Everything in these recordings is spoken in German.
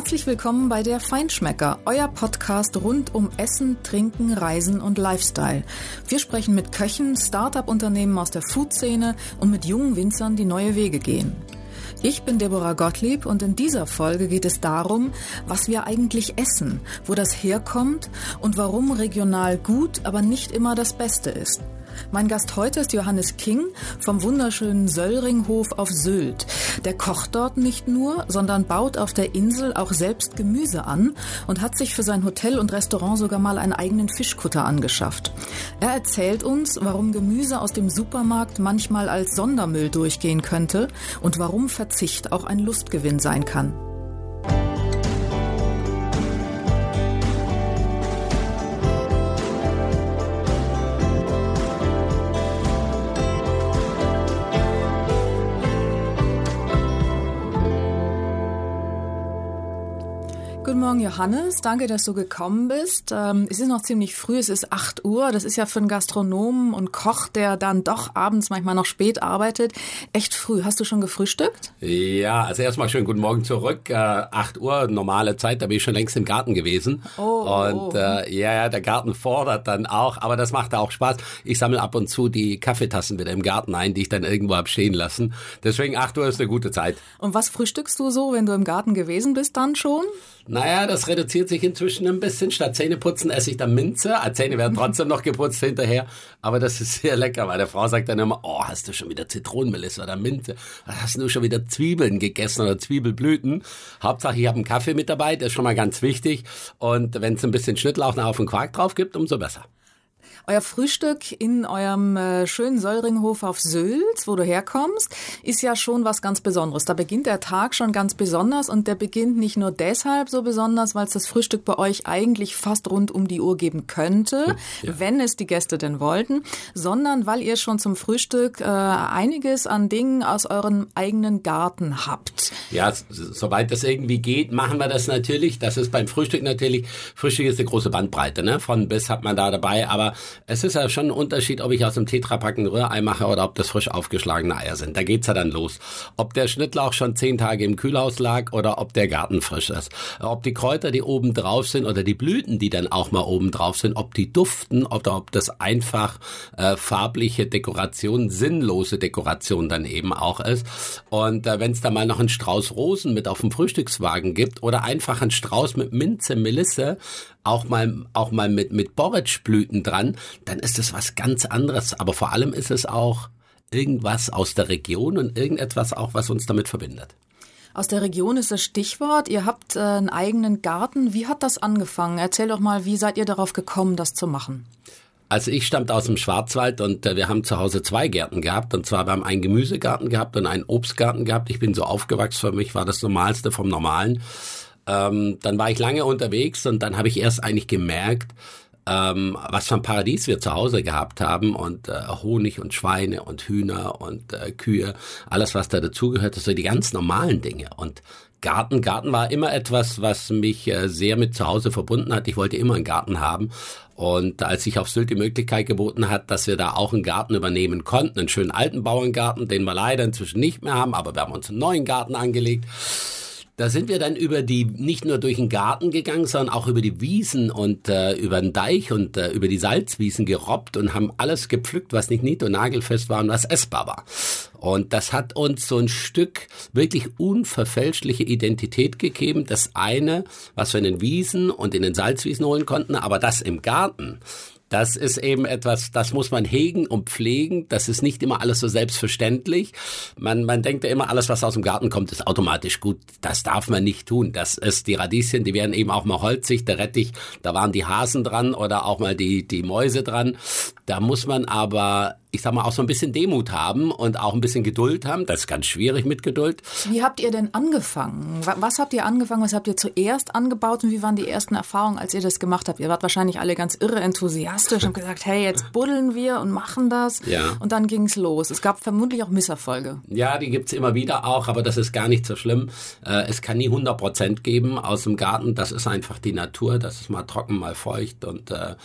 Herzlich willkommen bei der Feinschmecker, euer Podcast rund um Essen, Trinken, Reisen und Lifestyle. Wir sprechen mit Köchen, Start-up-Unternehmen aus der Food-Szene und mit jungen Winzern, die neue Wege gehen. Ich bin Deborah Gottlieb und in dieser Folge geht es darum, was wir eigentlich essen, wo das herkommt und warum regional gut, aber nicht immer das Beste ist. Mein Gast heute ist Johannes King vom wunderschönen Söllringhof auf Sylt. Der kocht dort nicht nur, sondern baut auf der Insel auch selbst Gemüse an und hat sich für sein Hotel und Restaurant sogar mal einen eigenen Fischkutter angeschafft. Er erzählt uns, warum Gemüse aus dem Supermarkt manchmal als Sondermüll durchgehen könnte und warum Verzicht auch ein Lustgewinn sein kann. Morgen, Johannes. Danke, dass du gekommen bist. Ähm, es ist noch ziemlich früh, es ist 8 Uhr. Das ist ja für einen Gastronomen und Koch, der dann doch abends manchmal noch spät arbeitet, echt früh. Hast du schon gefrühstückt? Ja, also erstmal schönen guten Morgen zurück. Äh, 8 Uhr, normale Zeit, da bin ich schon längst im Garten gewesen. Oh, und oh. Äh, ja, der Garten fordert dann auch, aber das macht auch Spaß. Ich sammle ab und zu die Kaffeetassen wieder im Garten ein, die ich dann irgendwo hab stehen lassen. Deswegen 8 Uhr ist eine gute Zeit. Und was frühstückst du so, wenn du im Garten gewesen bist dann schon? Naja, das reduziert sich inzwischen ein bisschen. Statt Zähneputzen esse ich dann Minze. Die Zähne werden trotzdem noch geputzt hinterher. Aber das ist sehr lecker, weil der Frau sagt dann immer, oh, hast du schon wieder Zitronenmelisse oder Minze? Hast du schon wieder Zwiebeln gegessen oder Zwiebelblüten? Hauptsache, ich habe einen Kaffee mit dabei, das ist schon mal ganz wichtig. Und wenn es ein bisschen Schnittlauch auf den Quark drauf gibt, umso besser. Euer Frühstück in eurem äh, schönen Söllringhof auf Sylt, wo du herkommst, ist ja schon was ganz Besonderes. Da beginnt der Tag schon ganz besonders und der beginnt nicht nur deshalb so besonders, weil es das Frühstück bei euch eigentlich fast rund um die Uhr geben könnte, ja. wenn es die Gäste denn wollten, sondern weil ihr schon zum Frühstück äh, einiges an Dingen aus eurem eigenen Garten habt. Ja, soweit das irgendwie geht, machen wir das natürlich. Das ist beim Frühstück natürlich. Frühstück ist eine große Bandbreite, ne? Von bis hat man da dabei, aber es ist ja schon ein Unterschied, ob ich aus dem Tetrapack ein Rührei mache oder ob das frisch aufgeschlagene Eier sind. Da geht's ja dann los. Ob der Schnittlauch schon zehn Tage im Kühlhaus lag oder ob der Garten frisch ist. Ob die Kräuter, die oben drauf sind oder die Blüten, die dann auch mal oben drauf sind, ob die duften oder ob das einfach äh, farbliche Dekoration, sinnlose Dekoration dann eben auch ist. Und äh, wenn es da mal noch einen Strauß Rosen mit auf dem Frühstückswagen gibt oder einfach einen Strauß mit Minze, Melisse, auch mal, auch mal mit, mit Borretschblüten dran, dann ist es was ganz anderes. Aber vor allem ist es auch irgendwas aus der Region und irgendetwas auch, was uns damit verbindet. Aus der Region ist das Stichwort. Ihr habt äh, einen eigenen Garten. Wie hat das angefangen? Erzähl doch mal, wie seid ihr darauf gekommen, das zu machen? Also ich stammte aus dem Schwarzwald und äh, wir haben zu Hause zwei Gärten gehabt. Und zwar wir haben einen Gemüsegarten gehabt und einen Obstgarten gehabt. Ich bin so aufgewachsen, für mich war das Normalste vom Normalen. Ähm, dann war ich lange unterwegs und dann habe ich erst eigentlich gemerkt, ähm, was für ein Paradies wir zu Hause gehabt haben und äh, Honig und Schweine und Hühner und äh, Kühe, alles was da dazugehört, so die ganz normalen Dinge und Garten, Garten war immer etwas, was mich äh, sehr mit zu Hause verbunden hat. Ich wollte immer einen Garten haben. Und als sich auf Sylt die Möglichkeit geboten hat, dass wir da auch einen Garten übernehmen konnten, einen schönen alten Bauerngarten, den wir leider inzwischen nicht mehr haben, aber wir haben uns einen neuen Garten angelegt da sind wir dann über die, nicht nur durch den Garten gegangen, sondern auch über die Wiesen und äh, über den Deich und äh, über die Salzwiesen gerobbt und haben alles gepflückt, was nicht nied- und nagelfest war und was essbar war. Und das hat uns so ein Stück wirklich unverfälschliche Identität gegeben. Das eine, was wir in den Wiesen und in den Salzwiesen holen konnten, aber das im Garten, das ist eben etwas, das muss man hegen und pflegen. Das ist nicht immer alles so selbstverständlich. Man, man denkt ja immer, alles, was aus dem Garten kommt, ist automatisch gut. Das darf man nicht tun. Das ist die Radieschen, die werden eben auch mal holzig. Der Rettich, da waren die Hasen dran oder auch mal die, die Mäuse dran. Da muss man aber ich sag mal, auch so ein bisschen Demut haben und auch ein bisschen Geduld haben. Das ist ganz schwierig mit Geduld. Wie habt ihr denn angefangen? Was habt ihr angefangen? Was habt ihr zuerst angebaut und wie waren die ersten Erfahrungen, als ihr das gemacht habt? Ihr wart wahrscheinlich alle ganz irre enthusiastisch und gesagt, hey, jetzt buddeln wir und machen das. Ja. Und dann ging's los. Es gab vermutlich auch Misserfolge. Ja, die gibt's immer wieder auch, aber das ist gar nicht so schlimm. Äh, es kann nie 100 Prozent geben aus dem Garten. Das ist einfach die Natur. Das ist mal trocken, mal feucht und äh,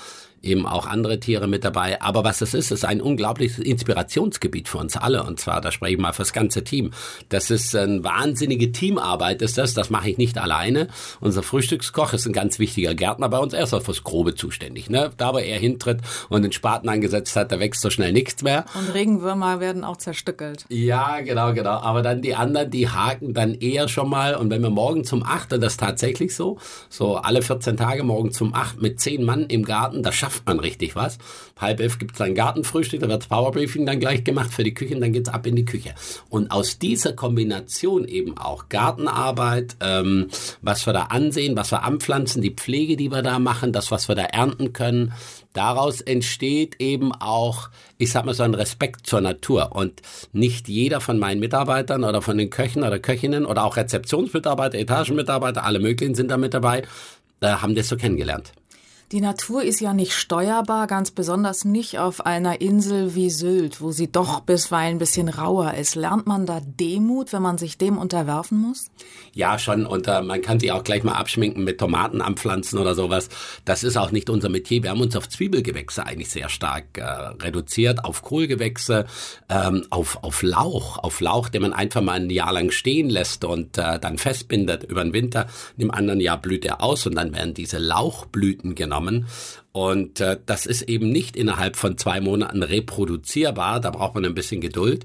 eben auch andere Tiere mit dabei. Aber was es ist, ist ein unglaubliches Inspirationsgebiet für uns alle. Und zwar, da spreche ich mal fürs ganze Team. Das ist eine wahnsinnige Teamarbeit, ist das. Das mache ich nicht alleine. Unser Frühstückskoch ist ein ganz wichtiger Gärtner bei uns. Er ist auch fürs Grobe zuständig. Ne? Da, wo er hintritt und den Spaten angesetzt hat, da wächst so schnell nichts mehr. Und Regenwürmer werden auch zerstückelt. Ja, genau, genau. Aber dann die anderen, die haken dann eher schon mal. Und wenn wir morgen zum 8, und das ist tatsächlich so, so alle 14 Tage morgen zum 8 mit 10 Mann im Garten, da schafft man richtig was. Halb elf gibt es ein Gartenfrühstück, da wird das Powerbriefing dann gleich gemacht für die Küche und dann geht's ab in die Küche. Und aus dieser Kombination eben auch Gartenarbeit, ähm, was wir da ansehen, was wir anpflanzen, die Pflege, die wir da machen, das, was wir da ernten können, daraus entsteht eben auch, ich sag mal so ein Respekt zur Natur. Und nicht jeder von meinen Mitarbeitern oder von den Köchen oder Köchinnen oder auch Rezeptionsmitarbeiter, Etagenmitarbeiter, alle möglichen sind da mit dabei, äh, haben das so kennengelernt. Die Natur ist ja nicht steuerbar, ganz besonders nicht auf einer Insel wie Sylt, wo sie doch bisweilen ein bisschen rauer ist. Lernt man da Demut, wenn man sich dem unterwerfen muss? Ja, schon. Und äh, man kann sie auch gleich mal abschminken mit Tomaten anpflanzen oder sowas. Das ist auch nicht unser Metier. Wir haben uns auf Zwiebelgewächse eigentlich sehr stark äh, reduziert, auf Kohlgewächse, ähm, auf, auf Lauch, auf Lauch, den man einfach mal ein Jahr lang stehen lässt und äh, dann festbindet über den Winter. Im anderen Jahr blüht er aus und dann werden diese Lauchblüten genommen genommen. Und äh, das ist eben nicht innerhalb von zwei Monaten reproduzierbar. Da braucht man ein bisschen Geduld.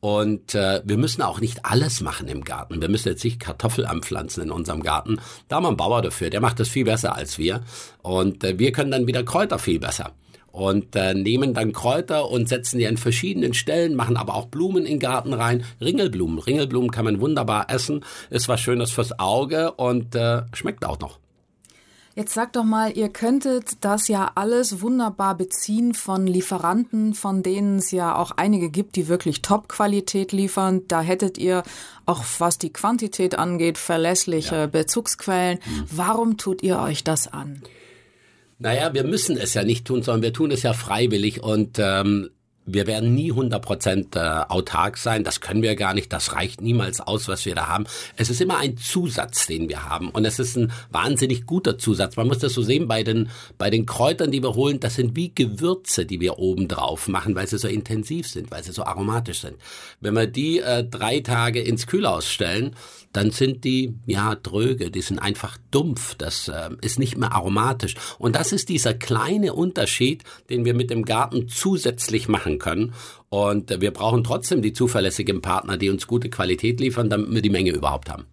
Und äh, wir müssen auch nicht alles machen im Garten. Wir müssen jetzt nicht Kartoffel anpflanzen in unserem Garten. Da haben wir einen Bauer dafür. Der macht das viel besser als wir. Und äh, wir können dann wieder Kräuter viel besser und äh, nehmen dann Kräuter und setzen die an verschiedenen Stellen, machen aber auch Blumen in den Garten rein. Ringelblumen. Ringelblumen kann man wunderbar essen, ist was Schönes fürs Auge und äh, schmeckt auch noch. Jetzt sag doch mal, ihr könntet das ja alles wunderbar beziehen von Lieferanten, von denen es ja auch einige gibt, die wirklich Top-Qualität liefern. Da hättet ihr auch was die Quantität angeht, verlässliche ja. Bezugsquellen. Mhm. Warum tut ihr euch das an? Naja, wir müssen es ja nicht tun, sondern wir tun es ja freiwillig und ähm, wir werden nie 100% äh, autark sein, das können wir gar nicht, das reicht niemals aus, was wir da haben. Es ist immer ein Zusatz, den wir haben und es ist ein wahnsinnig guter Zusatz. Man muss das so sehen bei den, bei den Kräutern, die wir holen, das sind wie Gewürze, die wir oben drauf machen, weil sie so intensiv sind, weil sie so aromatisch sind. Wenn wir die äh, drei Tage ins Kühlhaus stellen, dann sind die ja dröge, die sind einfach dumpf, das äh, ist nicht mehr aromatisch. Und das ist dieser kleine Unterschied, den wir mit dem Garten zusätzlich machen können. Und wir brauchen trotzdem die zuverlässigen Partner, die uns gute Qualität liefern, damit wir die Menge überhaupt haben.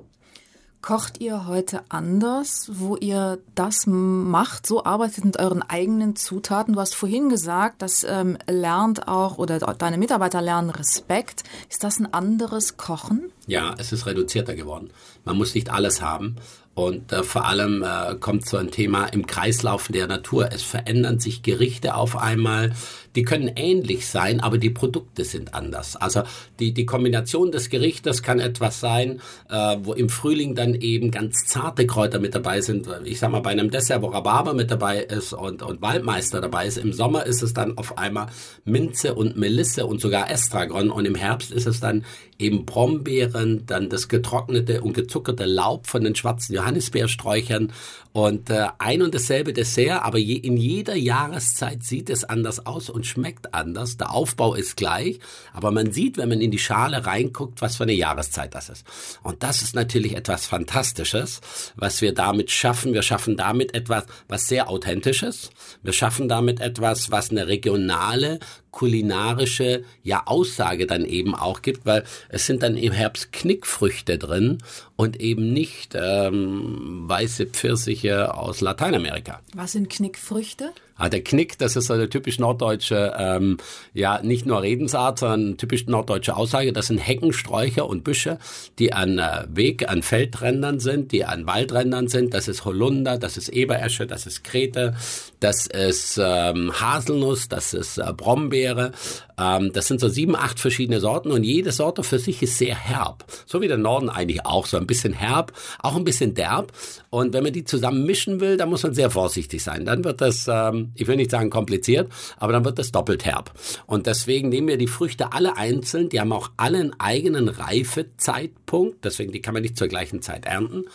Kocht ihr heute anders, wo ihr das macht, so arbeitet mit euren eigenen Zutaten? Du hast vorhin gesagt, das ähm, lernt auch oder deine Mitarbeiter lernen Respekt. Ist das ein anderes Kochen? Ja, es ist reduzierter geworden. Man muss nicht alles haben. Und äh, vor allem äh, kommt so ein Thema im Kreislauf der Natur. Es verändern sich Gerichte auf einmal. Die können ähnlich sein, aber die Produkte sind anders. Also die, die Kombination des Gerichtes kann etwas sein, äh, wo im Frühling dann eben ganz zarte Kräuter mit dabei sind. Ich sag mal, bei einem Dessert, wo Rhabarber mit dabei ist und, und Waldmeister dabei ist. Im Sommer ist es dann auf einmal Minze und Melisse und sogar Estragon. Und im Herbst ist es dann eben Brombeeren, dann das getrocknete und gezuckerte Laub von den schwarzen Johannisbeersträuchern und äh, ein und dasselbe Dessert, aber je, in jeder Jahreszeit sieht es anders aus und schmeckt anders. Der Aufbau ist gleich, aber man sieht, wenn man in die Schale reinguckt, was für eine Jahreszeit das ist. Und das ist natürlich etwas Fantastisches, was wir damit schaffen. Wir schaffen damit etwas, was sehr authentisches. Wir schaffen damit etwas, was eine regionale kulinarische ja Aussage dann eben auch gibt, weil es sind dann im Herbst Knickfrüchte drin und eben nicht ähm, weiße Pfirsiche aus Lateinamerika. Was sind Knickfrüchte? Ah, der Knick, das ist eine typisch norddeutsche, ähm, ja, nicht nur Redensart, sondern typisch norddeutsche Aussage. Das sind Heckensträucher und Büsche, die an äh, Weg, an Feldrändern sind, die an Waldrändern sind. Das ist Holunder, das ist Eberesche, das ist Krete, das ist ähm, Haselnuss, das ist äh, Brombeere. Ähm, das sind so sieben, acht verschiedene Sorten und jede Sorte für sich ist sehr herb. So wie der Norden eigentlich auch, so ein bisschen herb, auch ein bisschen derb. Und wenn man die zusammen mischen will, dann muss man sehr vorsichtig sein. Dann wird das ähm, ich will nicht sagen kompliziert, aber dann wird das doppelt herb. Und deswegen nehmen wir die Früchte alle einzeln, die haben auch alle einen eigenen Reifezeitpunkt, deswegen die kann man nicht zur gleichen Zeit ernten.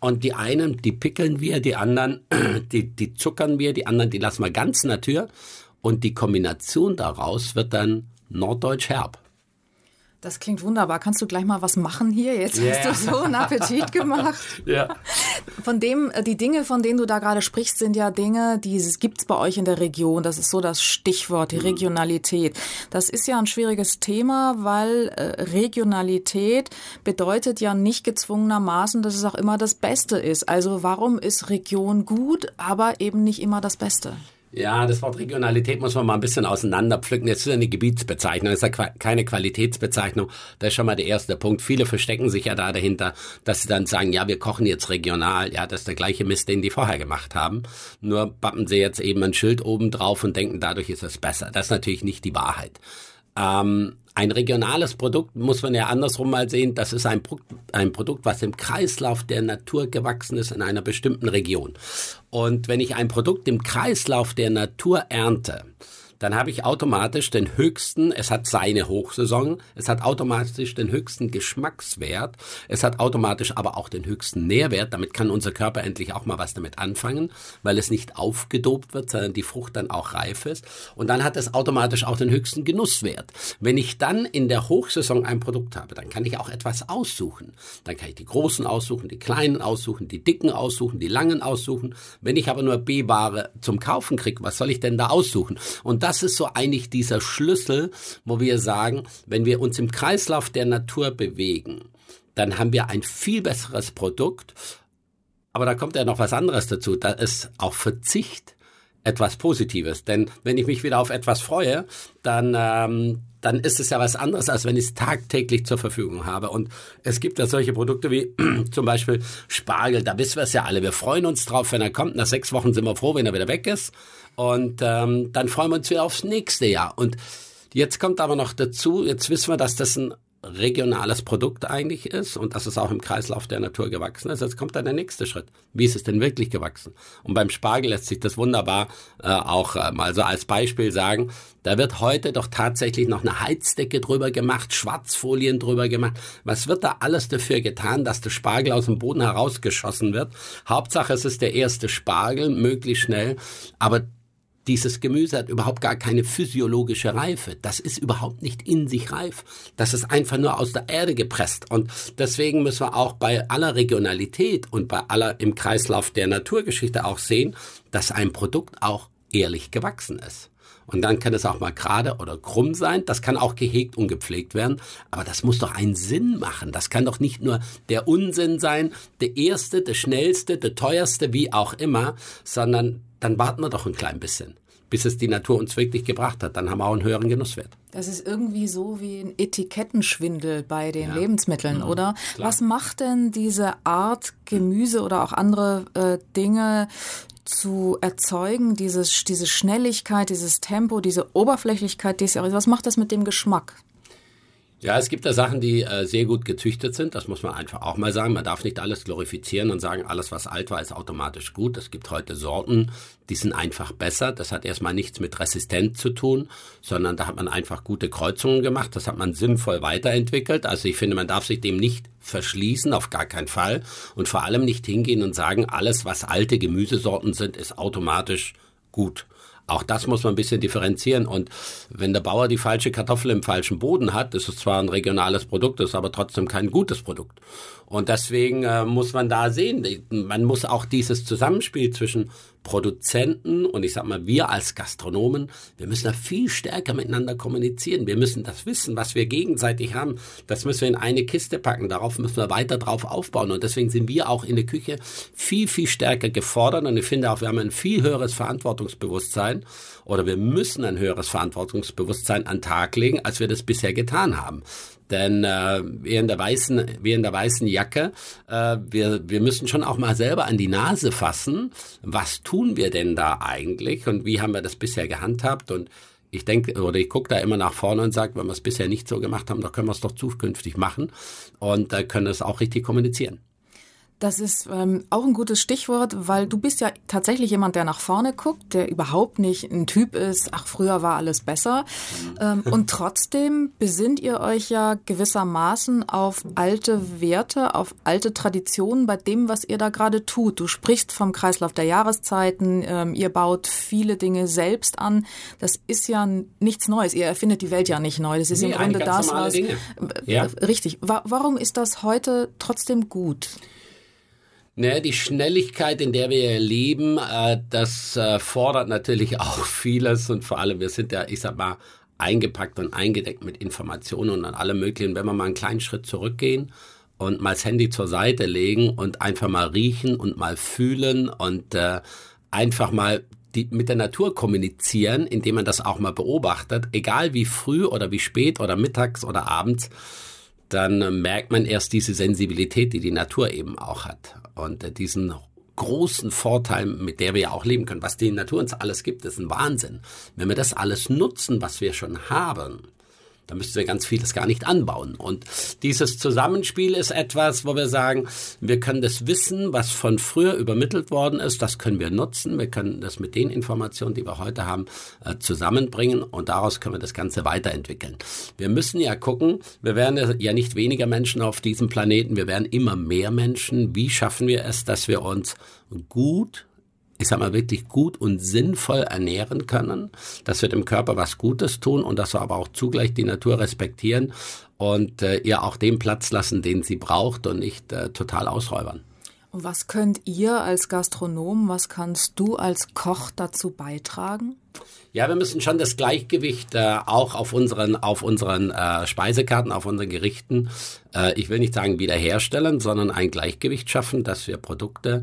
Und die einen, die pickeln wir, die anderen, die, die zuckern wir, die anderen, die lassen wir ganz Natur. Und die Kombination daraus wird dann norddeutsch herb. Das klingt wunderbar. Kannst du gleich mal was machen hier? Jetzt yeah. hast du so einen Appetit gemacht. ja. Von dem, äh, die Dinge, von denen du da gerade sprichst, sind ja Dinge, die gibt's bei euch in der Region. Das ist so das Stichwort, die mhm. Regionalität. Das ist ja ein schwieriges Thema, weil äh, Regionalität bedeutet ja nicht gezwungenermaßen, dass es auch immer das Beste ist. Also warum ist Region gut, aber eben nicht immer das Beste? Ja, das Wort Regionalität muss man mal ein bisschen auseinanderpflücken. Jetzt ist ja eine Gebietsbezeichnung, das ist ja keine Qualitätsbezeichnung. Das ist schon mal der erste Punkt. Viele verstecken sich ja da dahinter, dass sie dann sagen, ja, wir kochen jetzt regional. Ja, das ist der gleiche Mist, den die vorher gemacht haben. Nur bappen sie jetzt eben ein Schild oben drauf und denken, dadurch ist es besser. Das ist natürlich nicht die Wahrheit. Ähm, ein regionales Produkt muss man ja andersrum mal sehen. Das ist ein, Pro ein Produkt, was im Kreislauf der Natur gewachsen ist in einer bestimmten Region. Und wenn ich ein Produkt im Kreislauf der Natur ernte, dann habe ich automatisch den höchsten, es hat seine Hochsaison, es hat automatisch den höchsten Geschmackswert, es hat automatisch aber auch den höchsten Nährwert, damit kann unser Körper endlich auch mal was damit anfangen, weil es nicht aufgedobt wird, sondern die Frucht dann auch reif ist und dann hat es automatisch auch den höchsten Genusswert. Wenn ich dann in der Hochsaison ein Produkt habe, dann kann ich auch etwas aussuchen. Dann kann ich die großen aussuchen, die kleinen aussuchen, die dicken aussuchen, die langen aussuchen. Wenn ich aber nur B-Ware zum Kaufen kriege, was soll ich denn da aussuchen? Und das ist so eigentlich dieser Schlüssel, wo wir sagen, wenn wir uns im Kreislauf der Natur bewegen, dann haben wir ein viel besseres Produkt. Aber da kommt ja noch was anderes dazu. Da ist auch Verzicht etwas Positives. Denn wenn ich mich wieder auf etwas freue, dann, ähm, dann ist es ja was anderes, als wenn ich es tagtäglich zur Verfügung habe. Und es gibt ja solche Produkte wie zum Beispiel Spargel. Da wissen wir es ja alle. Wir freuen uns drauf, wenn er kommt. Nach sechs Wochen sind wir froh, wenn er wieder weg ist. Und ähm, dann freuen wir uns wieder aufs nächste Jahr. Und jetzt kommt aber noch dazu, jetzt wissen wir, dass das ein regionales Produkt eigentlich ist und dass es auch im Kreislauf der Natur gewachsen ist. Jetzt kommt dann der nächste Schritt. Wie ist es denn wirklich gewachsen? Und beim Spargel lässt sich das wunderbar äh, auch äh, mal so als Beispiel sagen. Da wird heute doch tatsächlich noch eine Heizdecke drüber gemacht, Schwarzfolien drüber gemacht. Was wird da alles dafür getan, dass der Spargel aus dem Boden herausgeschossen wird? Hauptsache es ist der erste Spargel, möglichst schnell. Aber dieses Gemüse hat überhaupt gar keine physiologische Reife. Das ist überhaupt nicht in sich reif. Das ist einfach nur aus der Erde gepresst. Und deswegen müssen wir auch bei aller Regionalität und bei aller im Kreislauf der Naturgeschichte auch sehen, dass ein Produkt auch ehrlich gewachsen ist. Und dann kann es auch mal gerade oder krumm sein. Das kann auch gehegt und gepflegt werden. Aber das muss doch einen Sinn machen. Das kann doch nicht nur der Unsinn sein, der erste, der schnellste, der teuerste, wie auch immer, sondern dann warten wir doch ein klein bisschen, bis es die Natur uns wirklich gebracht hat. Dann haben wir auch einen höheren Genusswert. Das ist irgendwie so wie ein Etikettenschwindel bei den ja. Lebensmitteln, mhm. oder? Klar. Was macht denn diese Art Gemüse oder auch andere äh, Dinge zu erzeugen, dieses, diese Schnelligkeit, dieses Tempo, diese Oberflächlichkeit, die was macht das mit dem Geschmack? Ja, es gibt da Sachen, die äh, sehr gut gezüchtet sind. Das muss man einfach auch mal sagen. Man darf nicht alles glorifizieren und sagen, alles, was alt war, ist automatisch gut. Es gibt heute Sorten, die sind einfach besser. Das hat erstmal nichts mit Resistenz zu tun, sondern da hat man einfach gute Kreuzungen gemacht. Das hat man sinnvoll weiterentwickelt. Also ich finde, man darf sich dem nicht verschließen, auf gar keinen Fall. Und vor allem nicht hingehen und sagen, alles, was alte Gemüsesorten sind, ist automatisch gut. Auch das muss man ein bisschen differenzieren. Und wenn der Bauer die falsche Kartoffel im falschen Boden hat, ist es zwar ein regionales Produkt, ist aber trotzdem kein gutes Produkt. Und deswegen äh, muss man da sehen, man muss auch dieses Zusammenspiel zwischen Produzenten und ich sag mal, wir als Gastronomen, wir müssen da viel stärker miteinander kommunizieren. Wir müssen das Wissen, was wir gegenseitig haben, das müssen wir in eine Kiste packen. Darauf müssen wir weiter drauf aufbauen. Und deswegen sind wir auch in der Küche viel, viel stärker gefordert. Und ich finde auch, wir haben ein viel höheres Verantwortungsbewusstsein oder wir müssen ein höheres Verantwortungsbewusstsein an den Tag legen, als wir das bisher getan haben. Denn äh, wie in der weißen, wie in der weißen Jacke, äh, wir, wir müssen schon auch mal selber an die Nase fassen. Was tun wir denn da eigentlich und wie haben wir das bisher gehandhabt? Und ich denke, oder ich gucke da immer nach vorne und sage, wenn wir es bisher nicht so gemacht haben, dann können wir es doch zukünftig machen und äh, können es auch richtig kommunizieren. Das ist ähm, auch ein gutes Stichwort, weil du bist ja tatsächlich jemand, der nach vorne guckt, der überhaupt nicht ein Typ ist, ach, früher war alles besser. Ähm, und trotzdem besinnt ihr euch ja gewissermaßen auf alte Werte, auf alte Traditionen bei dem, was ihr da gerade tut. Du sprichst vom Kreislauf der Jahreszeiten, ähm, ihr baut viele Dinge selbst an. Das ist ja nichts Neues. Ihr erfindet die Welt ja nicht neu. Das ist nee, im Grunde das, was. Dinge. Ja. Richtig. Warum ist das heute trotzdem gut? Ne, die Schnelligkeit, in der wir leben, äh, das äh, fordert natürlich auch vieles und vor allem, wir sind ja, ich sag mal, eingepackt und eingedeckt mit Informationen und an allem möglichen. Wenn wir mal einen kleinen Schritt zurückgehen und mal das Handy zur Seite legen und einfach mal riechen und mal fühlen und äh, einfach mal die, mit der Natur kommunizieren, indem man das auch mal beobachtet, egal wie früh oder wie spät oder mittags oder abends, dann merkt man erst diese Sensibilität, die die Natur eben auch hat. Und äh, diesen großen Vorteil, mit der wir ja auch leben können, was die Natur uns alles gibt, ist ein Wahnsinn. Wenn wir das alles nutzen, was wir schon haben, da müssten wir ganz vieles gar nicht anbauen. Und dieses Zusammenspiel ist etwas, wo wir sagen, wir können das Wissen, was von früher übermittelt worden ist, das können wir nutzen. Wir können das mit den Informationen, die wir heute haben, äh, zusammenbringen und daraus können wir das Ganze weiterentwickeln. Wir müssen ja gucken, wir werden ja nicht weniger Menschen auf diesem Planeten, wir werden immer mehr Menschen. Wie schaffen wir es, dass wir uns gut ich sag mal, wirklich gut und sinnvoll ernähren können, dass wir dem Körper was Gutes tun und dass wir aber auch zugleich die Natur respektieren und äh, ihr auch den Platz lassen, den sie braucht und nicht äh, total ausräubern. Und was könnt ihr als Gastronom, was kannst du als Koch dazu beitragen? Ja, wir müssen schon das Gleichgewicht äh, auch auf unseren, auf unseren äh, Speisekarten, auf unseren Gerichten, äh, ich will nicht sagen wiederherstellen, sondern ein Gleichgewicht schaffen, dass wir Produkte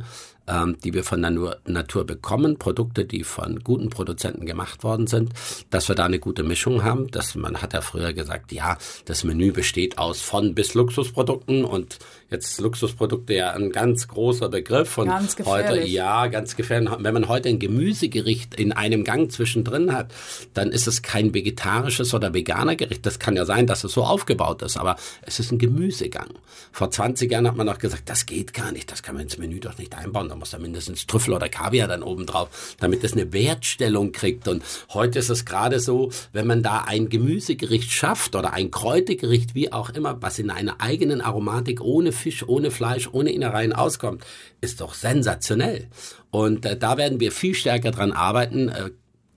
die wir von der Natur bekommen, Produkte, die von guten Produzenten gemacht worden sind, dass wir da eine gute Mischung haben. Dass man hat ja früher gesagt, ja, das Menü besteht aus von bis Luxusprodukten und jetzt Luxusprodukte ja ein ganz großer Begriff und ganz heute ja ganz gefährlich. Wenn man heute ein Gemüsegericht in einem Gang zwischendrin hat, dann ist es kein vegetarisches oder veganer Gericht. Das kann ja sein, dass es so aufgebaut ist, aber es ist ein Gemüsegang. Vor 20 Jahren hat man noch gesagt, das geht gar nicht, das kann man ins Menü doch nicht einbauen da muss da mindestens Trüffel oder Kaviar dann oben drauf, damit es eine Wertstellung kriegt. Und heute ist es gerade so, wenn man da ein Gemüsegericht schafft oder ein Kräutergericht, wie auch immer, was in einer eigenen Aromatik ohne Fisch, ohne Fleisch, ohne Innereien auskommt, ist doch sensationell. Und äh, da werden wir viel stärker dran arbeiten, äh,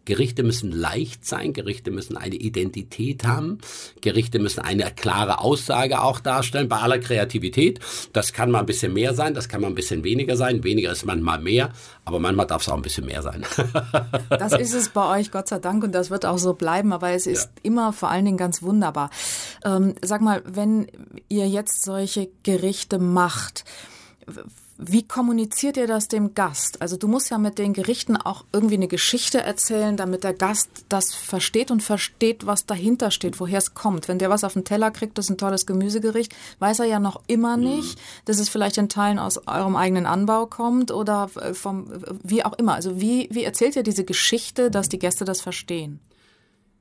Gerichte müssen leicht sein, Gerichte müssen eine Identität haben, Gerichte müssen eine klare Aussage auch darstellen bei aller Kreativität. Das kann mal ein bisschen mehr sein, das kann mal ein bisschen weniger sein. Weniger ist manchmal mehr, aber manchmal darf es auch ein bisschen mehr sein. das ist es bei euch, Gott sei Dank, und das wird auch so bleiben, aber es ist ja. immer vor allen Dingen ganz wunderbar. Ähm, sag mal, wenn ihr jetzt solche Gerichte macht, wie kommuniziert ihr das dem Gast? Also du musst ja mit den Gerichten auch irgendwie eine Geschichte erzählen, damit der Gast das versteht und versteht, was dahinter steht, woher es kommt. Wenn der was auf den Teller kriegt, das ist ein tolles Gemüsegericht, weiß er ja noch immer mhm. nicht, dass es vielleicht in Teilen aus eurem eigenen Anbau kommt oder äh, vom, wie auch immer. Also wie, wie erzählt ihr diese Geschichte, dass die Gäste das verstehen?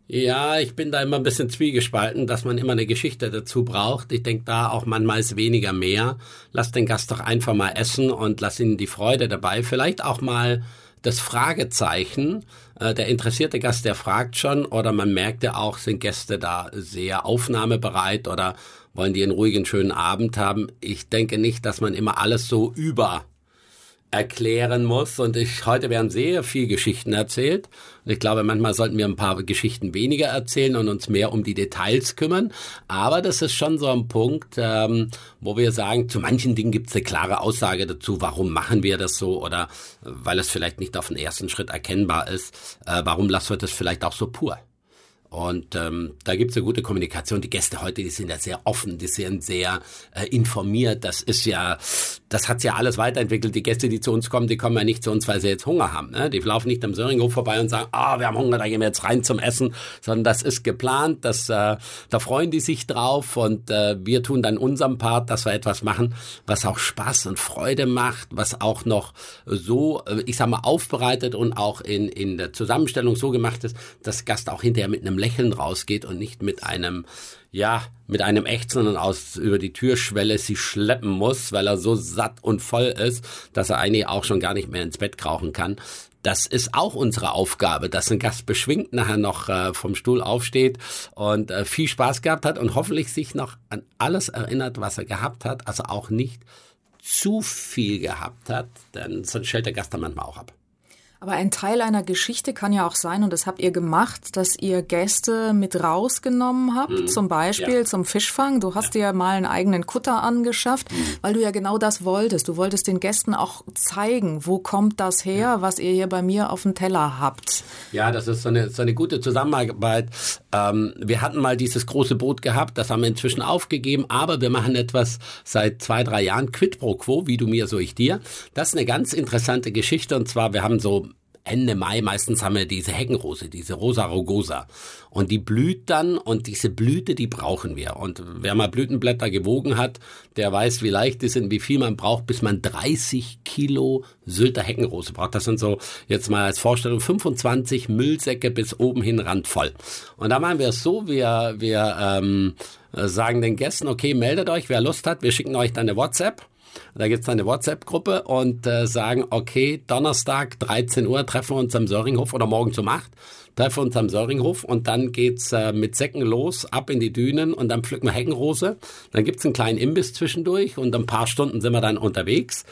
Ja, ich bin da immer ein bisschen zwiegespalten, dass man immer eine Geschichte dazu braucht. Ich denke da auch manchmal ist weniger mehr. Lass den Gast doch einfach mal essen und lass ihn die Freude dabei. Vielleicht auch mal das Fragezeichen. Äh, der interessierte Gast, der fragt schon, oder man merkt ja auch, sind Gäste da sehr aufnahmebereit oder wollen die einen ruhigen, schönen Abend haben. Ich denke nicht, dass man immer alles so über erklären muss. Und ich, heute werden sehr viel Geschichten erzählt. Und ich glaube, manchmal sollten wir ein paar Geschichten weniger erzählen und uns mehr um die Details kümmern. Aber das ist schon so ein Punkt, ähm, wo wir sagen, zu manchen Dingen gibt es eine klare Aussage dazu, warum machen wir das so oder äh, weil es vielleicht nicht auf den ersten Schritt erkennbar ist, äh, warum lassen wir das vielleicht auch so pur. Und ähm, da gibt es eine gute Kommunikation. Die Gäste heute, die sind ja sehr offen, die sind sehr äh, informiert. Das ist ja, das hat ja alles weiterentwickelt. Die Gäste, die zu uns kommen, die kommen ja nicht zu uns, weil sie jetzt Hunger haben. Ne? Die laufen nicht am Söringhof vorbei und sagen, ah, oh, wir haben Hunger, da gehen wir jetzt rein zum Essen, sondern das ist geplant, das, äh, da freuen die sich drauf und äh, wir tun dann unserem Part, dass wir etwas machen, was auch Spaß und Freude macht, was auch noch so, äh, ich sag mal, aufbereitet und auch in, in der Zusammenstellung so gemacht ist, dass Gast auch hinterher mit einem Lächeln rausgeht und nicht mit einem, ja, mit einem Ächzen aus über die Türschwelle sie schleppen muss, weil er so satt und voll ist, dass er eigentlich auch schon gar nicht mehr ins Bett krauchen kann. Das ist auch unsere Aufgabe, dass ein Gast beschwingt nachher noch äh, vom Stuhl aufsteht und äh, viel Spaß gehabt hat und hoffentlich sich noch an alles erinnert, was er gehabt hat, also auch nicht zu viel gehabt hat, denn sonst stellt der Gast dann manchmal auch ab. Aber ein Teil einer Geschichte kann ja auch sein, und das habt ihr gemacht, dass ihr Gäste mit rausgenommen habt, mhm. zum Beispiel ja. zum Fischfang. Du hast ja. dir mal einen eigenen Kutter angeschafft, mhm. weil du ja genau das wolltest. Du wolltest den Gästen auch zeigen, wo kommt das her, ja. was ihr hier bei mir auf dem Teller habt. Ja, das ist so eine, so eine gute Zusammenarbeit. Ähm, wir hatten mal dieses große Boot gehabt, das haben wir inzwischen aufgegeben, aber wir machen etwas seit zwei, drei Jahren, Quid pro Quo, wie du mir, so ich dir. Das ist eine ganz interessante Geschichte und zwar, wir haben so Ende Mai meistens haben wir diese Heckenrose, diese Rosa rugosa. Und die blüht dann und diese Blüte, die brauchen wir. Und wer mal Blütenblätter gewogen hat, der weiß, wie leicht die sind, wie viel man braucht, bis man 30 Kilo Sylter Heckenrose braucht. Das sind so, jetzt mal als Vorstellung, 25 Müllsäcke bis oben hin randvoll. Und da machen wir es so, wir, wir ähm, sagen den Gästen, okay, meldet euch, wer Lust hat, wir schicken euch dann eine WhatsApp da gibt's eine WhatsApp-Gruppe und äh, sagen, okay, Donnerstag, 13 Uhr, treffen wir uns am Söringhof oder morgen um 8, treffen wir uns am Söringhof und dann geht's äh, mit Säcken los, ab in die Dünen und dann pflücken wir Heckenrose. Dann gibt's einen kleinen Imbiss zwischendurch und ein paar Stunden sind wir dann unterwegs.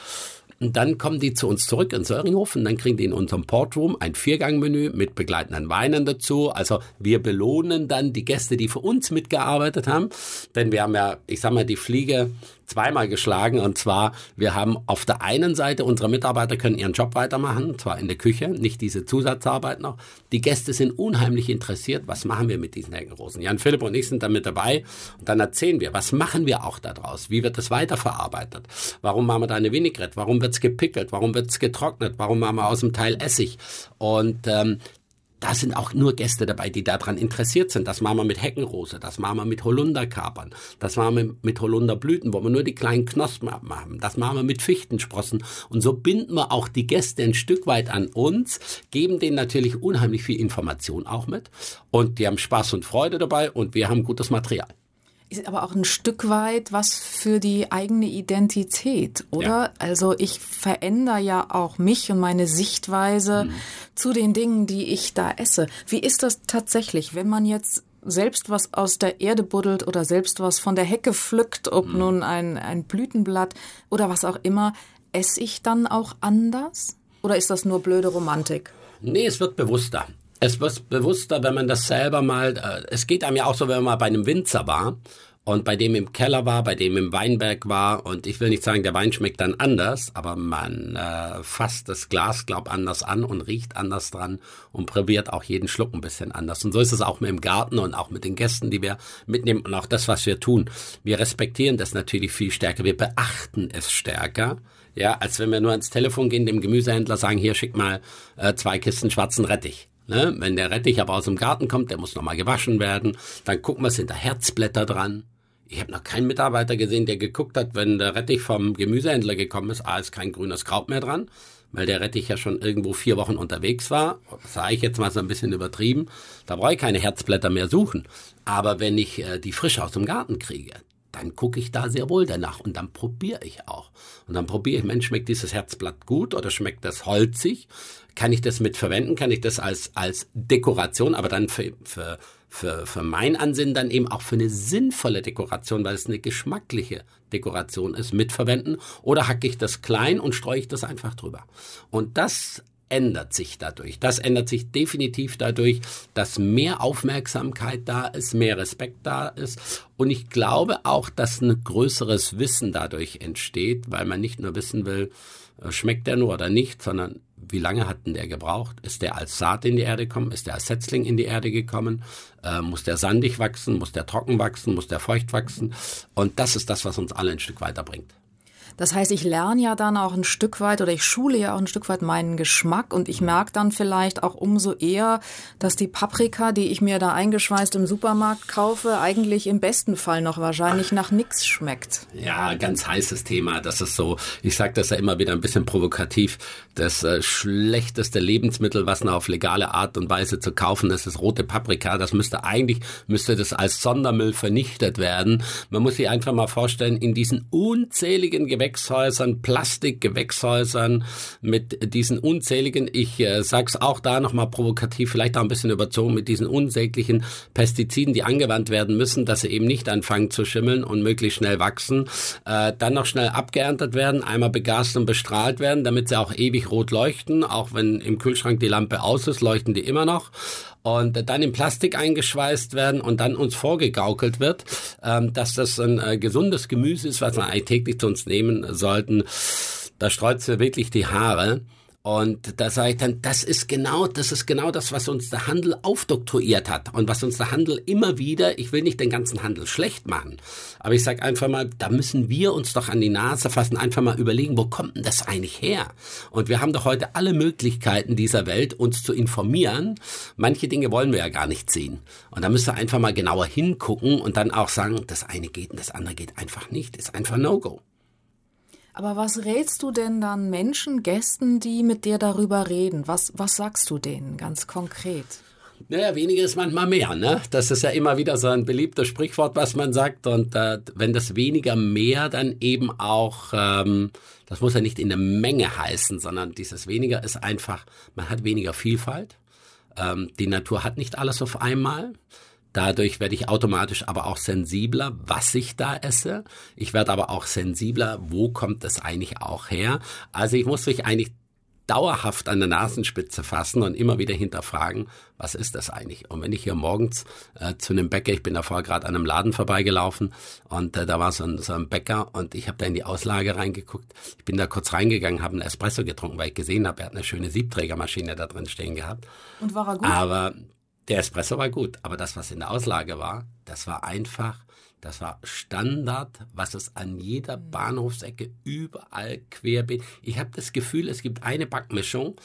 Und dann kommen die zu uns zurück in Söringhof und dann kriegen die in unserem Portroom ein Viergangmenü mit begleitenden Weinen dazu. Also wir belohnen dann die Gäste, die für uns mitgearbeitet haben. Denn wir haben ja, ich sag mal, die Fliege zweimal geschlagen. Und zwar, wir haben auf der einen Seite, unsere Mitarbeiter können ihren Job weitermachen, zwar in der Küche, nicht diese Zusatzarbeit noch. Die Gäste sind unheimlich interessiert, was machen wir mit diesen Heckenrosen. Jan Philipp und ich sind da mit dabei und dann erzählen wir, was machen wir auch daraus? Wie wird das weiterverarbeitet? Warum machen wir da eine Vinaigrette? Warum wird's gepickelt? Warum wird's getrocknet? Warum machen wir aus dem Teil Essig? Und ähm, da sind auch nur Gäste dabei, die daran interessiert sind. Das machen wir mit Heckenrose, das machen wir mit Holunderkapern, das machen wir mit Holunderblüten, wo wir nur die kleinen Knospen abmachen. Das machen wir mit Fichtensprossen. Und so binden wir auch die Gäste ein Stück weit an uns, geben denen natürlich unheimlich viel Information auch mit. Und die haben Spaß und Freude dabei und wir haben gutes Material ist aber auch ein Stück weit was für die eigene Identität, oder? Ja. Also ich verändere ja auch mich und meine Sichtweise mhm. zu den Dingen, die ich da esse. Wie ist das tatsächlich, wenn man jetzt selbst was aus der Erde buddelt oder selbst was von der Hecke pflückt, ob mhm. nun ein, ein Blütenblatt oder was auch immer, esse ich dann auch anders? Oder ist das nur blöde Romantik? Nee, es wird bewusster es wird bewusster, wenn man das selber mal, äh, es geht einem ja auch so, wenn man mal bei einem Winzer war und bei dem im Keller war, bei dem im Weinberg war und ich will nicht sagen, der Wein schmeckt dann anders, aber man äh, fasst das Glas, glaub anders an und riecht anders dran und probiert auch jeden Schluck ein bisschen anders. Und so ist es auch mit dem Garten und auch mit den Gästen, die wir mitnehmen und auch das, was wir tun. Wir respektieren das natürlich viel stärker, wir beachten es stärker. Ja, als wenn wir nur ans Telefon gehen, dem Gemüsehändler sagen, hier schick mal äh, zwei Kisten schwarzen Rettich. Ne? Wenn der Rettich aber aus dem Garten kommt, der muss nochmal gewaschen werden. Dann gucken wir, sind da Herzblätter dran. Ich habe noch keinen Mitarbeiter gesehen, der geguckt hat, wenn der Rettich vom Gemüsehändler gekommen ist, ah, ist kein grünes Kraut mehr dran, weil der Rettich ja schon irgendwo vier Wochen unterwegs war. Das sage ich jetzt mal so ein bisschen übertrieben. Da brauche ich keine Herzblätter mehr suchen. Aber wenn ich äh, die frisch aus dem Garten kriege, dann gucke ich da sehr wohl danach und dann probiere ich auch. Und dann probiere ich, Mensch, schmeckt dieses Herzblatt gut oder schmeckt das holzig? Kann ich das mit verwenden? Kann ich das als, als Dekoration, aber dann für, für, für, für mein Ansinnen dann eben auch für eine sinnvolle Dekoration, weil es eine geschmackliche Dekoration ist, mitverwenden? Oder hacke ich das klein und streue ich das einfach drüber? Und das ändert sich dadurch. Das ändert sich definitiv dadurch, dass mehr Aufmerksamkeit da ist, mehr Respekt da ist. Und ich glaube auch, dass ein größeres Wissen dadurch entsteht, weil man nicht nur wissen will, äh, schmeckt der nur oder nicht, sondern wie lange hat denn der gebraucht? Ist der als Saat in die Erde gekommen? Ist der als Setzling in die Erde gekommen? Äh, muss der sandig wachsen? Muss der trocken wachsen? Muss der feucht wachsen? Und das ist das, was uns alle ein Stück weiterbringt. Das heißt, ich lerne ja dann auch ein Stück weit oder ich schule ja auch ein Stück weit meinen Geschmack und ich merke dann vielleicht auch umso eher, dass die Paprika, die ich mir da eingeschweißt im Supermarkt kaufe, eigentlich im besten Fall noch wahrscheinlich nach nix schmeckt. Ja, ganz heißes Thema. Das ist so, ich sage das ja immer wieder ein bisschen provokativ, das äh, schlechteste Lebensmittel, was noch auf legale Art und Weise zu kaufen ist, ist rote Paprika. Das müsste eigentlich, müsste das als Sondermüll vernichtet werden. Man muss sich einfach mal vorstellen, in diesen unzähligen Gewächshäusern, Plastikgewächshäusern, mit diesen unzähligen, ich äh, sag's auch da nochmal provokativ, vielleicht auch ein bisschen überzogen, mit diesen unsäglichen Pestiziden, die angewandt werden müssen, dass sie eben nicht anfangen zu schimmeln und möglichst schnell wachsen, äh, dann noch schnell abgeerntet werden, einmal begast und bestrahlt werden, damit sie auch ewig rot leuchten, auch wenn im Kühlschrank die Lampe aus ist, leuchten die immer noch und dann in Plastik eingeschweißt werden und dann uns vorgegaukelt wird, ähm, dass das ein äh, gesundes Gemüse ist, was wir eigentlich täglich zu uns nehmen sollten. Da streut sie wirklich die Haare. Und da sage ich dann, das ist genau, das ist genau das, was uns der Handel aufdoktoriert hat und was uns der Handel immer wieder, ich will nicht den ganzen Handel schlecht machen, aber ich sage einfach mal, da müssen wir uns doch an die Nase fassen, einfach mal überlegen, wo kommt denn das eigentlich her? Und wir haben doch heute alle Möglichkeiten dieser Welt, uns zu informieren. Manche Dinge wollen wir ja gar nicht sehen. Und da müssen wir einfach mal genauer hingucken und dann auch sagen, das eine geht und das andere geht einfach nicht, ist einfach No-Go. Aber was rätst du denn dann Menschen, Gästen, die mit dir darüber reden? Was, was sagst du denen ganz konkret? Naja, weniger ist manchmal mehr, ne? Das ist ja immer wieder so ein beliebtes Sprichwort, was man sagt. Und äh, wenn das weniger mehr dann eben auch, ähm, das muss ja nicht in der Menge heißen, sondern dieses weniger ist einfach, man hat weniger Vielfalt. Ähm, die Natur hat nicht alles auf einmal. Dadurch werde ich automatisch aber auch sensibler, was ich da esse. Ich werde aber auch sensibler, wo kommt das eigentlich auch her. Also ich muss mich eigentlich dauerhaft an der Nasenspitze fassen und immer wieder hinterfragen, was ist das eigentlich? Und wenn ich hier morgens äh, zu einem Bäcker, ich bin davor gerade an einem Laden vorbeigelaufen und äh, da war so ein, so ein Bäcker und ich habe da in die Auslage reingeguckt. Ich bin da kurz reingegangen, habe einen Espresso getrunken, weil ich gesehen habe, er hat eine schöne Siebträgermaschine da drin stehen gehabt. Und war er gut? Aber der Espresso war gut, aber das, was in der Auslage war, das war einfach, das war Standard, was es an jeder Bahnhofsecke überall querbeet. Ich habe das Gefühl, es gibt eine Backmischung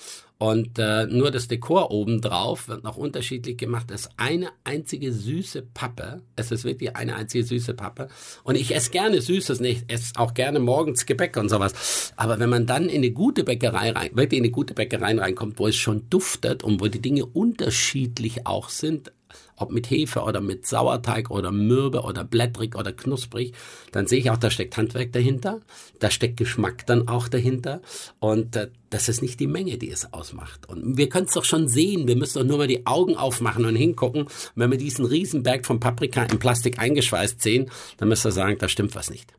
und äh, nur das Dekor obendrauf wird noch unterschiedlich gemacht. Es ist eine einzige süße Pappe. Es ist wirklich eine einzige süße Pappe. Und ich esse gerne Süßes, nicht. Ich esse auch gerne morgens Gebäck und sowas. Aber wenn man dann in eine gute Bäckerei rein, wirklich in eine gute Bäckerei reinkommt, wo es schon duftet und wo die Dinge unterschiedlich auch sind, ob mit Hefe oder mit Sauerteig oder mürbe oder blättrig oder knusprig, dann sehe ich auch, da steckt Handwerk dahinter, da steckt Geschmack dann auch dahinter und äh, das ist nicht die Menge, die es ausmacht. Und wir können es doch schon sehen, wir müssen doch nur mal die Augen aufmachen und hingucken. wenn wir diesen Riesenberg von Paprika in Plastik eingeschweißt sehen, dann müssen wir sagen, da stimmt was nicht.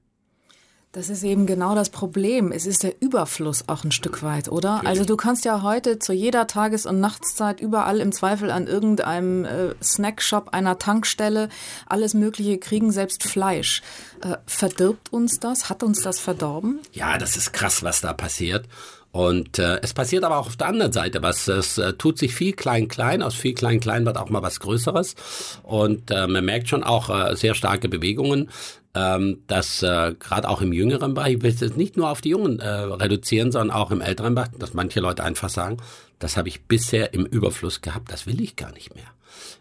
Das ist eben genau das Problem. Es ist der Überfluss auch ein Stück weit, oder? Natürlich. Also du kannst ja heute zu jeder Tages- und Nachtszeit überall im Zweifel an irgendeinem äh, Snackshop, einer Tankstelle alles Mögliche kriegen, selbst Fleisch. Äh, verdirbt uns das? Hat uns das verdorben? Ja, das ist krass, was da passiert. Und äh, es passiert aber auch auf der anderen Seite was. Es äh, tut sich viel klein-klein, aus viel klein-klein wird auch mal was Größeres. Und äh, man merkt schon auch äh, sehr starke Bewegungen ähm, dass äh, gerade auch im jüngeren Bereich, ich will es nicht nur auf die Jungen äh, reduzieren, sondern auch im älteren Bereich, dass manche Leute einfach sagen, das habe ich bisher im Überfluss gehabt, das will ich gar nicht mehr.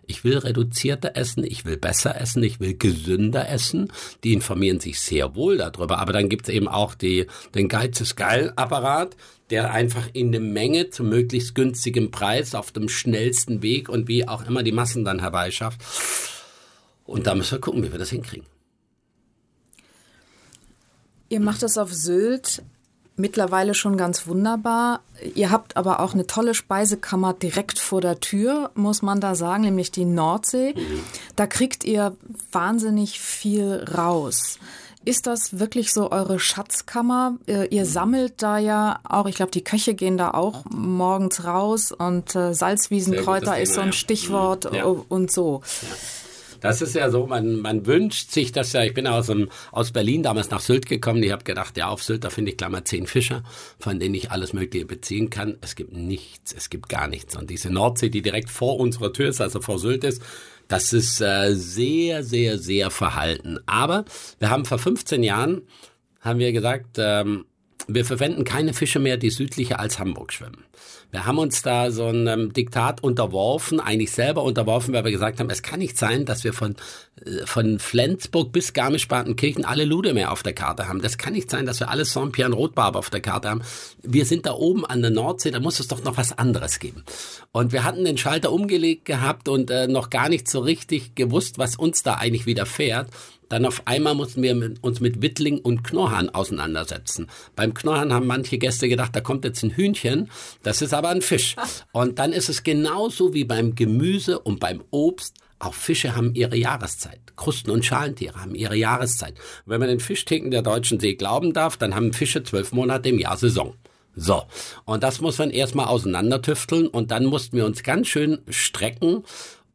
Ich will reduzierter essen, ich will besser essen, ich will gesünder essen. Die informieren sich sehr wohl darüber, aber dann gibt es eben auch die, den Geiz ist geil Apparat, der einfach in der Menge zum möglichst günstigen Preis auf dem schnellsten Weg und wie auch immer die Massen dann herbeischafft. Und da müssen wir gucken, wie wir das hinkriegen. Ihr macht das auf Sylt mittlerweile schon ganz wunderbar. Ihr habt aber auch eine tolle Speisekammer direkt vor der Tür, muss man da sagen, nämlich die Nordsee. Da kriegt ihr wahnsinnig viel raus. Ist das wirklich so eure Schatzkammer? Ihr sammelt da ja auch, ich glaube, die Köche gehen da auch morgens raus und äh, Salzwiesenkräuter ist so ein Stichwort ja. und so. Ja. Das ist ja so, man, man wünscht sich das ja. Ich bin aus, dem, aus Berlin damals nach Sylt gekommen. Ich habe gedacht, ja, auf Sylt, da finde ich gleich mal zehn Fischer, von denen ich alles Mögliche beziehen kann. Es gibt nichts, es gibt gar nichts. Und diese Nordsee, die direkt vor unserer Tür ist, also vor Sylt ist, das ist äh, sehr, sehr, sehr verhalten. Aber wir haben vor 15 Jahren haben wir gesagt, ähm, wir verwenden keine Fische mehr, die südlicher als Hamburg schwimmen. Wir haben uns da so einem Diktat unterworfen, eigentlich selber unterworfen, weil wir gesagt haben, es kann nicht sein, dass wir von, äh, von Flensburg bis Garmisch-Partenkirchen alle Lude mehr auf der Karte haben. Das kann nicht sein, dass wir alles Saint-Pierre Rotbarbe auf der Karte haben. Wir sind da oben an der Nordsee, da muss es doch noch was anderes geben. Und wir hatten den Schalter umgelegt gehabt und äh, noch gar nicht so richtig gewusst, was uns da eigentlich widerfährt. Dann auf einmal mussten wir mit, uns mit Wittling und Knorrhahn auseinandersetzen. Beim Knorrhahn haben manche Gäste gedacht, da kommt jetzt ein Hühnchen, das ist aber ein Fisch. Und dann ist es genauso wie beim Gemüse und beim Obst. Auch Fische haben ihre Jahreszeit. Krusten- und Schalentiere haben ihre Jahreszeit. Und wenn man den Fischtheken der Deutschen See glauben darf, dann haben Fische zwölf Monate im Jahr Saison. So, und das muss man erstmal auseinandertüfteln und dann mussten wir uns ganz schön strecken,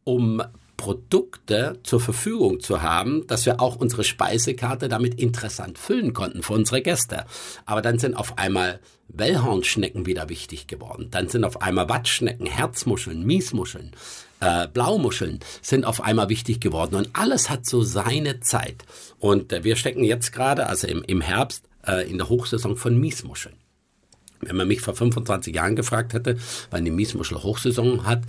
um Produkte zur Verfügung zu haben, dass wir auch unsere Speisekarte damit interessant füllen konnten für unsere Gäste. Aber dann sind auf einmal Wellhornschnecken wieder wichtig geworden. Dann sind auf einmal Wattschnecken, Herzmuscheln, Miesmuscheln, äh, Blaumuscheln sind auf einmal wichtig geworden. Und alles hat so seine Zeit. Und äh, wir stecken jetzt gerade, also im, im Herbst, äh, in der Hochsaison von Miesmuscheln. Wenn man mich vor 25 Jahren gefragt hätte, wann die Miesmuschel Hochsaison hat,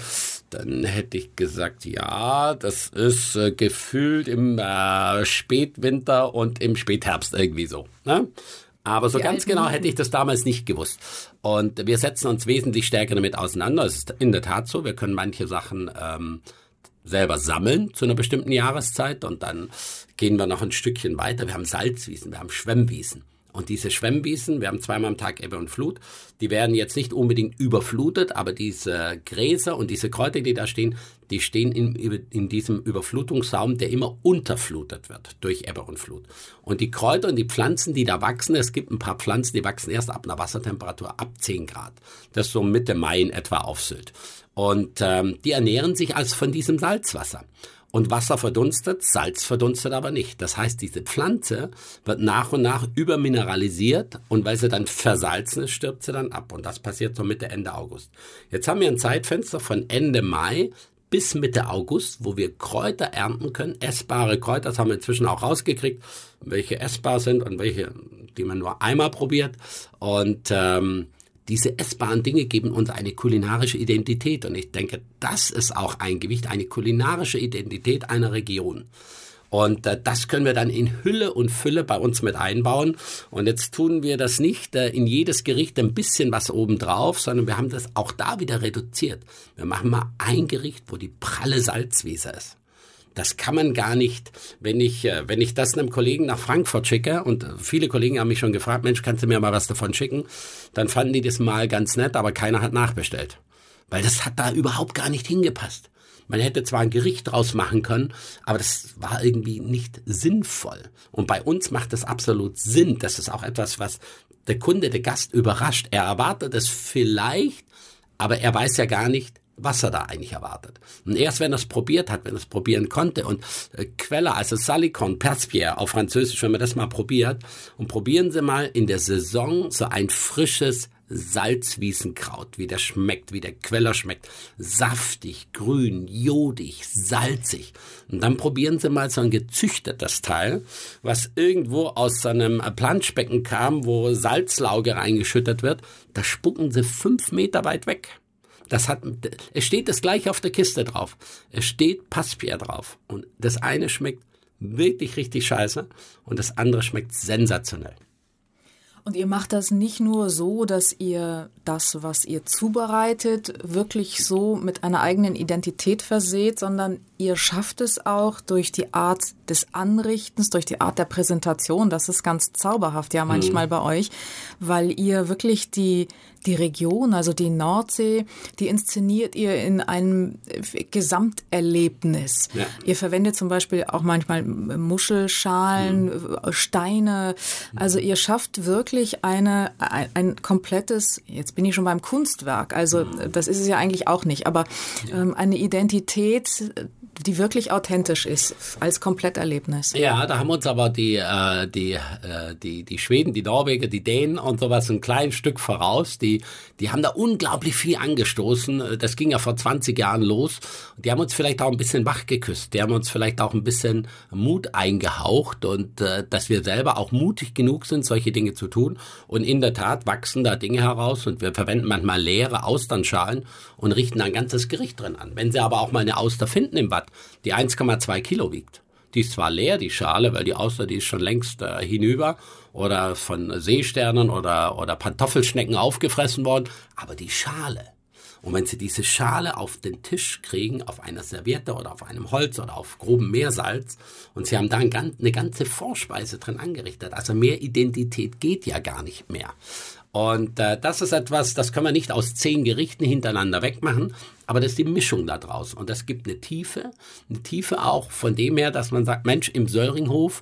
dann hätte ich gesagt, ja, das ist äh, gefühlt im äh, Spätwinter und im Spätherbst irgendwie so. Ne? Aber so die ganz genau hätte ich das damals nicht gewusst. Und wir setzen uns wesentlich stärker damit auseinander. Es ist in der Tat so, wir können manche Sachen ähm, selber sammeln zu einer bestimmten Jahreszeit und dann gehen wir noch ein Stückchen weiter. Wir haben Salzwiesen, wir haben Schwemmwiesen. Und diese Schwemmwiesen, wir haben zweimal am Tag Ebbe und Flut, die werden jetzt nicht unbedingt überflutet, aber diese Gräser und diese Kräuter, die da stehen, die stehen in, in diesem Überflutungssaum, der immer unterflutet wird durch Ebbe und Flut. Und die Kräuter und die Pflanzen, die da wachsen, es gibt ein paar Pflanzen, die wachsen erst ab einer Wassertemperatur ab 10 Grad. Das so Mitte Mai in etwa auf Sylt. Und ähm, die ernähren sich also von diesem Salzwasser. Und Wasser verdunstet, Salz verdunstet aber nicht. Das heißt, diese Pflanze wird nach und nach übermineralisiert und weil sie dann versalzen ist, stirbt sie dann ab. Und das passiert so Mitte, Ende August. Jetzt haben wir ein Zeitfenster von Ende Mai bis Mitte August, wo wir Kräuter ernten können, essbare Kräuter, das haben wir inzwischen auch rausgekriegt, welche essbar sind und welche, die man nur einmal probiert. Und ähm, diese essbaren Dinge geben uns eine kulinarische Identität. Und ich denke, das ist auch ein Gewicht, eine kulinarische Identität einer Region. Und äh, das können wir dann in Hülle und Fülle bei uns mit einbauen. Und jetzt tun wir das nicht äh, in jedes Gericht ein bisschen was obendrauf, sondern wir haben das auch da wieder reduziert. Wir machen mal ein Gericht, wo die pralle Salzwiese ist. Das kann man gar nicht, wenn ich, äh, wenn ich das einem Kollegen nach Frankfurt schicke, und viele Kollegen haben mich schon gefragt, Mensch, kannst du mir mal was davon schicken? Dann fanden die das mal ganz nett, aber keiner hat nachbestellt. Weil das hat da überhaupt gar nicht hingepasst. Man hätte zwar ein Gericht draus machen können, aber das war irgendwie nicht sinnvoll. Und bei uns macht das absolut Sinn. Das ist auch etwas, was der Kunde, der Gast überrascht. Er erwartet es vielleicht, aber er weiß ja gar nicht, was er da eigentlich erwartet. Und erst wenn er es probiert hat, wenn er es probieren konnte und äh, Quelle, also Salicon, Perspierre auf Französisch, wenn man das mal probiert und probieren Sie mal in der Saison so ein frisches Salzwiesenkraut, wie der schmeckt, wie der Queller schmeckt. Saftig, grün, jodig, salzig. Und dann probieren Sie mal so ein gezüchtetes Teil, was irgendwo aus so einem Planschbecken kam, wo Salzlauge reingeschüttet wird. Da spucken Sie fünf Meter weit weg. Das hat, es steht das gleiche auf der Kiste drauf. Es steht Passpier drauf. Und das eine schmeckt wirklich richtig scheiße und das andere schmeckt sensationell. Und ihr macht das nicht nur so, dass ihr das, was ihr zubereitet, wirklich so mit einer eigenen Identität verseht, sondern ihr schafft es auch durch die Art des Anrichtens, durch die Art der Präsentation. Das ist ganz zauberhaft ja manchmal mhm. bei euch, weil ihr wirklich die, die Region, also die Nordsee, die inszeniert ihr in einem Gesamterlebnis. Ja. Ihr verwendet zum Beispiel auch manchmal Muschelschalen, mhm. Steine. Also ihr schafft wirklich eine, ein, ein, komplettes, jetzt bin ich schon beim Kunstwerk, also das ist es ja eigentlich auch nicht, aber ähm, eine Identität, die wirklich authentisch ist als Kompletterlebnis. Ja, da haben uns aber die, äh, die, äh, die, die Schweden, die Norweger, die Dänen und sowas ein kleines Stück voraus. Die, die haben da unglaublich viel angestoßen. Das ging ja vor 20 Jahren los. Die haben uns vielleicht auch ein bisschen wach geküsst. Die haben uns vielleicht auch ein bisschen Mut eingehaucht und äh, dass wir selber auch mutig genug sind, solche Dinge zu tun. Und in der Tat wachsen da Dinge heraus und wir verwenden manchmal leere Austernschalen und richten ein ganzes Gericht drin an. Wenn Sie aber auch mal eine Auster finden im Bad, die 1,2 Kilo wiegt, die ist zwar leer, die Schale, weil die Auster, die ist schon längst äh, hinüber oder von Seesternen oder, oder Pantoffelschnecken aufgefressen worden, aber die Schale, und wenn Sie diese Schale auf den Tisch kriegen, auf einer Serviette oder auf einem Holz oder auf grobem Meersalz, und Sie haben da eine ganze Vorspeise drin angerichtet, also mehr Identität geht ja gar nicht mehr. Und äh, das ist etwas, das können wir nicht aus zehn Gerichten hintereinander wegmachen, aber das ist die Mischung da draus. Und das gibt eine Tiefe, eine Tiefe auch von dem her, dass man sagt, Mensch, im Söllringhof,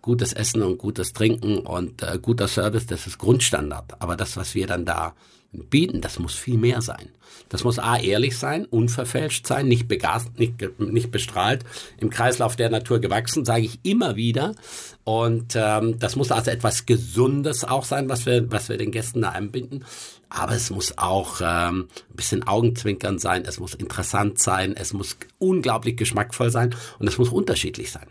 gutes Essen und gutes Trinken und äh, guter Service, das ist Grundstandard. Aber das, was wir dann da bieten, das muss viel mehr sein. Das muss A, ehrlich sein, unverfälscht sein, nicht begast, nicht, nicht bestrahlt, im Kreislauf der Natur gewachsen, sage ich immer wieder. Und ähm, das muss also etwas Gesundes auch sein, was wir, was wir den Gästen da einbinden. Aber es muss auch ähm, ein bisschen Augenzwinkern sein, es muss interessant sein, es muss unglaublich geschmackvoll sein und es muss unterschiedlich sein.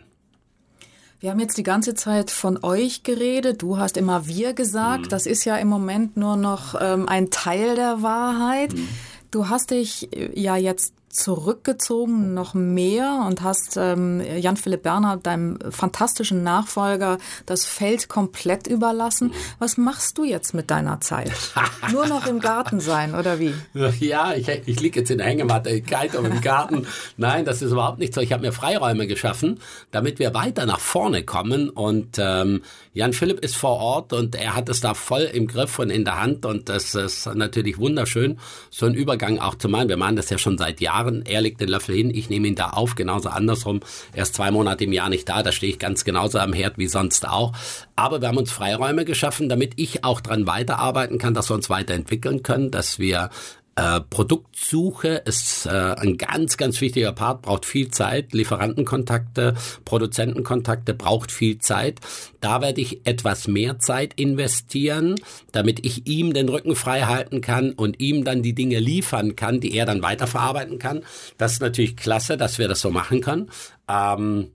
Wir haben jetzt die ganze Zeit von euch geredet. Du hast immer wir gesagt. Mhm. Das ist ja im Moment nur noch ähm, ein Teil der Wahrheit. Mhm. Du hast dich äh, ja jetzt zurückgezogen, noch mehr und hast ähm, Jan-Philipp Berner, deinem fantastischen Nachfolger, das Feld komplett überlassen. Was machst du jetzt mit deiner Zeit? Nur noch im Garten sein, oder wie? Ja, ich, ich liege jetzt in der Hängematte, kite im Garten. Nein, das ist überhaupt nicht so. Ich habe mir Freiräume geschaffen, damit wir weiter nach vorne kommen. Und ähm, Jan-Philipp ist vor Ort und er hat es da voll im Griff und in der Hand. Und das ist natürlich wunderschön, so einen Übergang auch zu machen. Wir machen das ja schon seit Jahren Jahren. Er legt den Löffel hin, ich nehme ihn da auf, genauso andersrum. Er ist zwei Monate im Jahr nicht da, da stehe ich ganz genauso am Herd wie sonst auch. Aber wir haben uns Freiräume geschaffen, damit ich auch dran weiterarbeiten kann, dass wir uns weiterentwickeln können, dass wir äh, Produktsuche ist äh, ein ganz, ganz wichtiger Part, braucht viel Zeit. Lieferantenkontakte, Produzentenkontakte braucht viel Zeit. Da werde ich etwas mehr Zeit investieren, damit ich ihm den Rücken frei halten kann und ihm dann die Dinge liefern kann, die er dann weiterverarbeiten kann. Das ist natürlich klasse, dass wir das so machen können. Ähm,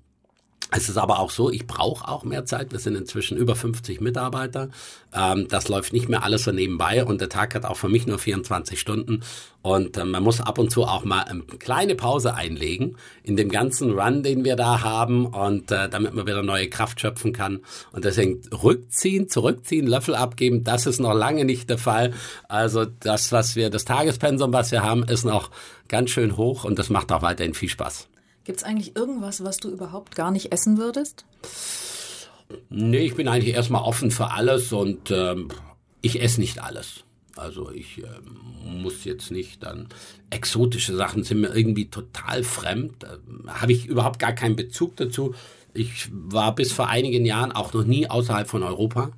es ist aber auch so, ich brauche auch mehr Zeit. Wir sind inzwischen über 50 Mitarbeiter. Ähm, das läuft nicht mehr alles so nebenbei und der Tag hat auch für mich nur 24 Stunden. Und äh, man muss ab und zu auch mal eine kleine Pause einlegen in dem ganzen Run, den wir da haben und äh, damit man wieder neue Kraft schöpfen kann. Und deswegen rückziehen, zurückziehen, Löffel abgeben, das ist noch lange nicht der Fall. Also das, was wir, das Tagespensum, was wir haben, ist noch ganz schön hoch und das macht auch weiterhin viel Spaß. Gibt es eigentlich irgendwas, was du überhaupt gar nicht essen würdest? Nee, ich bin eigentlich erstmal offen für alles und ähm, ich esse nicht alles. Also ich ähm, muss jetzt nicht dann exotische Sachen sind mir irgendwie total fremd. Da habe ich überhaupt gar keinen Bezug dazu. Ich war bis vor einigen Jahren auch noch nie außerhalb von Europa.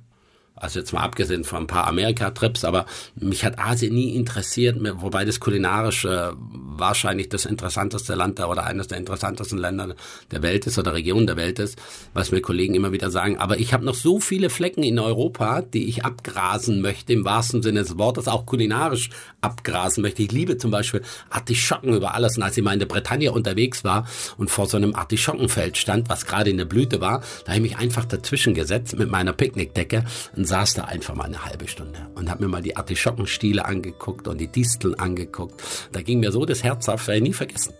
Also jetzt mal abgesehen von ein paar Amerika-Trips, aber mich hat Asien nie interessiert, wobei das kulinarisch äh, wahrscheinlich das interessanteste Land da oder eines der interessantesten Länder der Welt ist oder Region der Welt ist, was mir Kollegen immer wieder sagen. Aber ich habe noch so viele Flecken in Europa, die ich abgrasen möchte, im wahrsten Sinne des Wortes, auch kulinarisch abgrasen möchte. Ich liebe zum Beispiel Artischocken über alles. Und als ich mal in der Bretagne unterwegs war und vor so einem Artischockenfeld stand, was gerade in der Blüte war, da habe ich mich einfach dazwischen gesetzt mit meiner Picknickdecke und saß da einfach mal eine halbe Stunde und habe mir mal die Artischockenstiele angeguckt und die Disteln angeguckt. Da ging mir so das Herz auf, werde ich nie vergessen.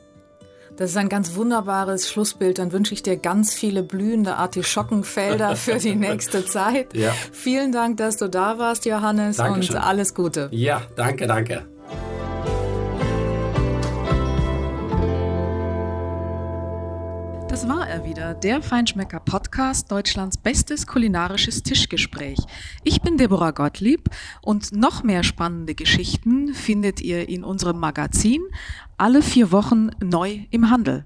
Das ist ein ganz wunderbares Schlussbild. Dann wünsche ich dir ganz viele blühende Artischockenfelder für die nächste Zeit. Ja. Vielen Dank, dass du da warst, Johannes, Dankeschön. und alles Gute. Ja, danke, danke. Das war er wieder, der Feinschmecker Podcast, Deutschlands bestes kulinarisches Tischgespräch. Ich bin Deborah Gottlieb und noch mehr spannende Geschichten findet ihr in unserem Magazin alle vier Wochen neu im Handel.